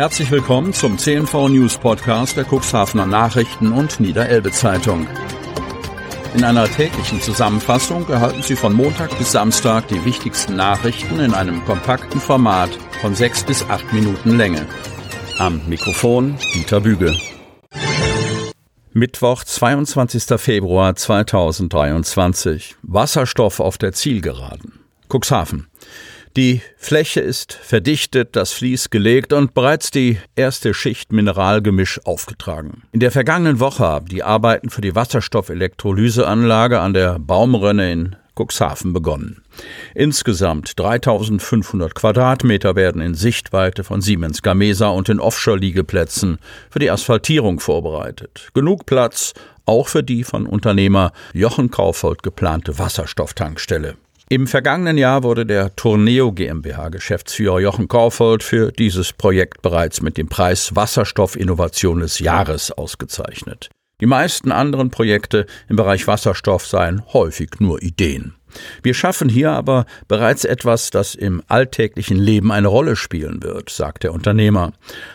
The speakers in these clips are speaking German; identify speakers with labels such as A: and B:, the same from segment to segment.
A: Herzlich willkommen zum CNV News Podcast der Cuxhavener Nachrichten und Niederelbe Zeitung. In einer täglichen Zusammenfassung erhalten Sie von Montag bis Samstag die wichtigsten Nachrichten in einem kompakten Format von sechs bis acht Minuten Länge. Am Mikrofon Dieter Büge. Mittwoch, 22. Februar 2023. Wasserstoff auf der Zielgeraden. Cuxhaven. Die Fläche ist verdichtet, das Vlies gelegt und bereits die erste Schicht Mineralgemisch aufgetragen. In der vergangenen Woche haben die Arbeiten für die Wasserstoffelektrolyseanlage an der Baumrönne in Cuxhaven begonnen. Insgesamt 3500 Quadratmeter werden in Sichtweite von Siemens Gamesa und den Offshore-Liegeplätzen für die Asphaltierung vorbereitet. Genug Platz auch für die von Unternehmer Jochen Kaufold geplante Wasserstofftankstelle. Im vergangenen Jahr wurde der Tourneo GmbH Geschäftsführer Jochen Korfold für dieses Projekt bereits mit dem Preis Wasserstoff Innovation des Jahres ausgezeichnet. Die meisten anderen Projekte im Bereich Wasserstoff seien häufig nur Ideen. Wir schaffen hier aber bereits etwas, das im alltäglichen Leben eine Rolle spielen wird, sagt der Unternehmer.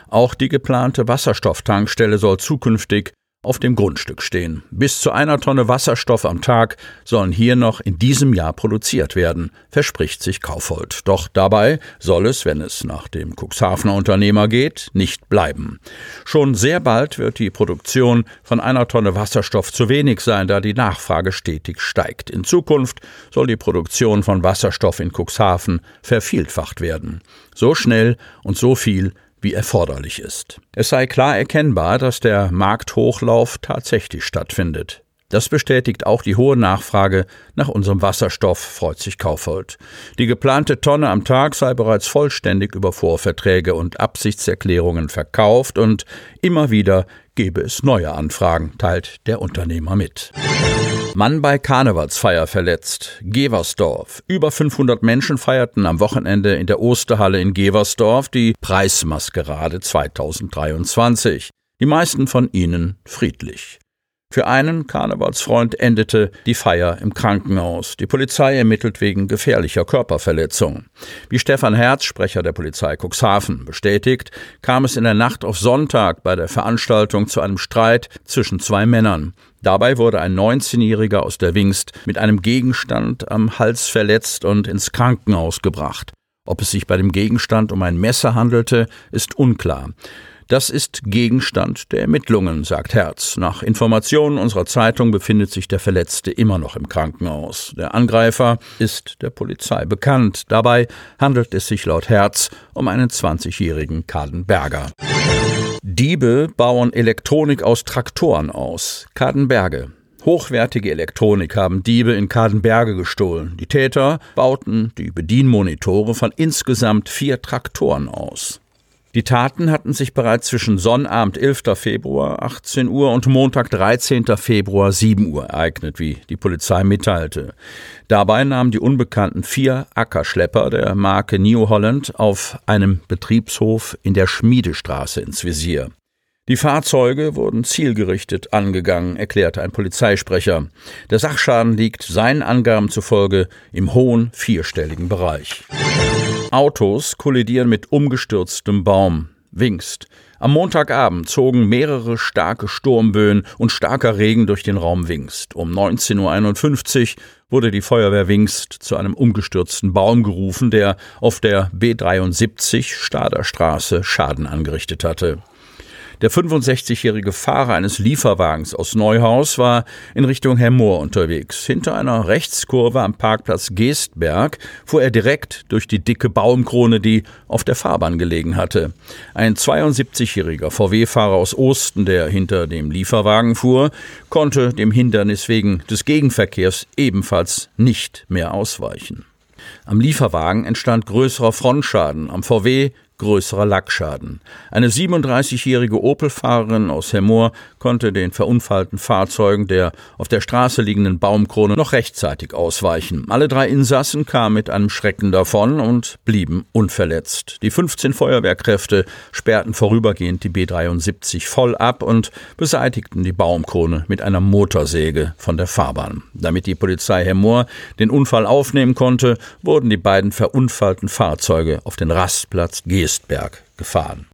A: Auch die geplante Wasserstofftankstelle soll zukünftig auf dem Grundstück stehen. Bis zu einer Tonne Wasserstoff am Tag sollen hier noch in diesem Jahr produziert werden, verspricht sich Kaufhold. Doch dabei soll es, wenn es nach dem Cuxhavener Unternehmer geht, nicht bleiben. Schon sehr bald wird die Produktion von einer Tonne Wasserstoff zu wenig sein, da die Nachfrage stetig steigt. In Zukunft soll die Produktion von Wasserstoff in Cuxhaven vervielfacht werden. So schnell und so viel wie erforderlich ist. Es sei klar erkennbar, dass der Markthochlauf tatsächlich stattfindet. Das bestätigt auch die hohe Nachfrage nach unserem Wasserstoff, freut sich Kaufhold. Die geplante Tonne am Tag sei bereits vollständig über Vorverträge und Absichtserklärungen verkauft und immer wieder gebe es neue Anfragen, teilt der Unternehmer mit. Mann bei Karnevalsfeier verletzt. Geversdorf. Über 500 Menschen feierten am Wochenende in der Osterhalle in Geversdorf die Preismaskerade 2023. Die meisten von ihnen friedlich. Für einen Karnevalsfreund endete die Feier im Krankenhaus. Die Polizei ermittelt wegen gefährlicher Körperverletzung. Wie Stefan Herz, Sprecher der Polizei Cuxhaven, bestätigt, kam es in der Nacht auf Sonntag bei der Veranstaltung zu einem Streit zwischen zwei Männern. Dabei wurde ein 19-Jähriger aus der Wingst mit einem Gegenstand am Hals verletzt und ins Krankenhaus gebracht. Ob es sich bei dem Gegenstand um ein Messer handelte, ist unklar. Das ist Gegenstand der Ermittlungen, sagt Herz. Nach Informationen unserer Zeitung befindet sich der Verletzte immer noch im Krankenhaus. Der Angreifer ist der Polizei bekannt. Dabei handelt es sich laut Herz um einen 20-jährigen Kadenberger. Diebe bauen Elektronik aus Traktoren aus. Kadenberge. Hochwertige Elektronik haben Diebe in Kadenberge gestohlen. Die Täter bauten die Bedienmonitore von insgesamt vier Traktoren aus. Die Taten hatten sich bereits zwischen Sonnabend 11. Februar 18 Uhr und Montag 13. Februar 7 Uhr ereignet, wie die Polizei mitteilte. Dabei nahmen die Unbekannten vier Ackerschlepper der Marke New Holland auf einem Betriebshof in der Schmiedestraße ins Visier. Die Fahrzeuge wurden zielgerichtet angegangen, erklärte ein Polizeisprecher. Der Sachschaden liegt seinen Angaben zufolge im hohen vierstelligen Bereich. Autos kollidieren mit umgestürztem Baum. Wingst. Am Montagabend zogen mehrere starke Sturmböen und starker Regen durch den Raum Wingst. Um 19.51 Uhr wurde die Feuerwehr Wingst zu einem umgestürzten Baum gerufen, der auf der B73 Staderstraße Schaden angerichtet hatte. Der 65-jährige Fahrer eines Lieferwagens aus Neuhaus war in Richtung Hemmoor unterwegs. Hinter einer Rechtskurve am Parkplatz Geestberg fuhr er direkt durch die dicke Baumkrone, die auf der Fahrbahn gelegen hatte. Ein 72-jähriger VW-Fahrer aus Osten, der hinter dem Lieferwagen fuhr, konnte dem Hindernis wegen des Gegenverkehrs ebenfalls nicht mehr ausweichen. Am Lieferwagen entstand größerer Frontschaden, am VW größerer Lackschaden. Eine 37-jährige Opel-Fahrerin aus Hemmoor konnte den verunfallten Fahrzeugen der auf der Straße liegenden Baumkrone noch rechtzeitig ausweichen. Alle drei Insassen kamen mit einem Schrecken davon und blieben unverletzt. Die 15 Feuerwehrkräfte sperrten vorübergehend die B73 voll ab und beseitigten die Baumkrone mit einer Motorsäge von der Fahrbahn. Damit die Polizei Hemmoor den Unfall aufnehmen konnte, wurden die beiden verunfallten Fahrzeuge auf den Rastplatz G Geestberg gefahren.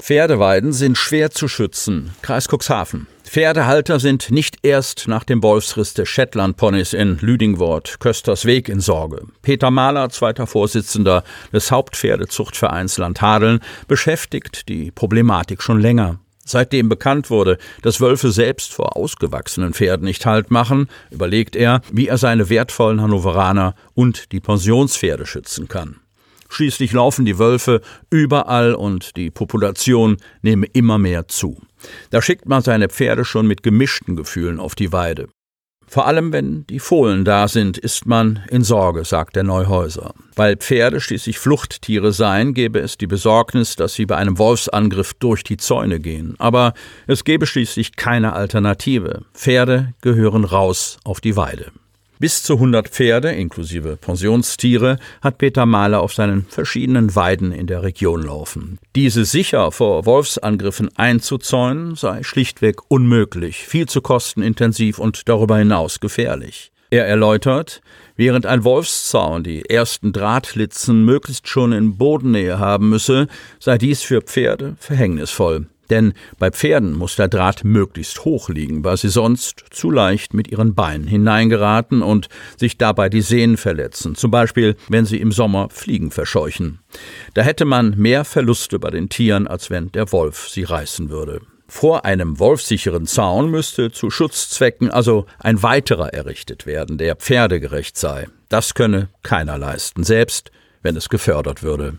A: Pferdeweiden sind schwer zu schützen. Kreis Cuxhaven. Pferdehalter sind nicht erst nach dem Wolfsriss des Shetland-Ponys in Lüdingwort, Köstersweg in Sorge. Peter Mahler, zweiter Vorsitzender des Hauptpferdezuchtvereins Landhadeln, beschäftigt die Problematik schon länger. Seitdem bekannt wurde, dass Wölfe selbst vor ausgewachsenen Pferden nicht Halt machen, überlegt er, wie er seine wertvollen Hannoveraner und die Pensionspferde schützen kann. Schließlich laufen die Wölfe überall und die Population nehme immer mehr zu. Da schickt man seine Pferde schon mit gemischten Gefühlen auf die Weide. Vor allem, wenn die Fohlen da sind, ist man in Sorge, sagt der Neuhäuser. Weil Pferde schließlich Fluchttiere seien, gäbe es die Besorgnis, dass sie bei einem Wolfsangriff durch die Zäune gehen. Aber es gäbe schließlich keine Alternative. Pferde gehören raus auf die Weide. Bis zu 100 Pferde, inklusive Pensionstiere, hat Peter Mahler auf seinen verschiedenen Weiden in der Region laufen. Diese sicher vor Wolfsangriffen einzuzäunen, sei schlichtweg unmöglich, viel zu kostenintensiv und darüber hinaus gefährlich. Er erläutert, während ein Wolfszaun die ersten Drahtlitzen möglichst schon in Bodennähe haben müsse, sei dies für Pferde verhängnisvoll. Denn bei Pferden muss der Draht möglichst hoch liegen, weil sie sonst zu leicht mit ihren Beinen hineingeraten und sich dabei die Sehnen verletzen, zum Beispiel wenn sie im Sommer Fliegen verscheuchen. Da hätte man mehr Verluste bei den Tieren, als wenn der Wolf sie reißen würde. Vor einem wolfsicheren Zaun müsste zu Schutzzwecken also ein weiterer errichtet werden, der pferdegerecht sei. Das könne keiner leisten, selbst wenn es gefördert würde.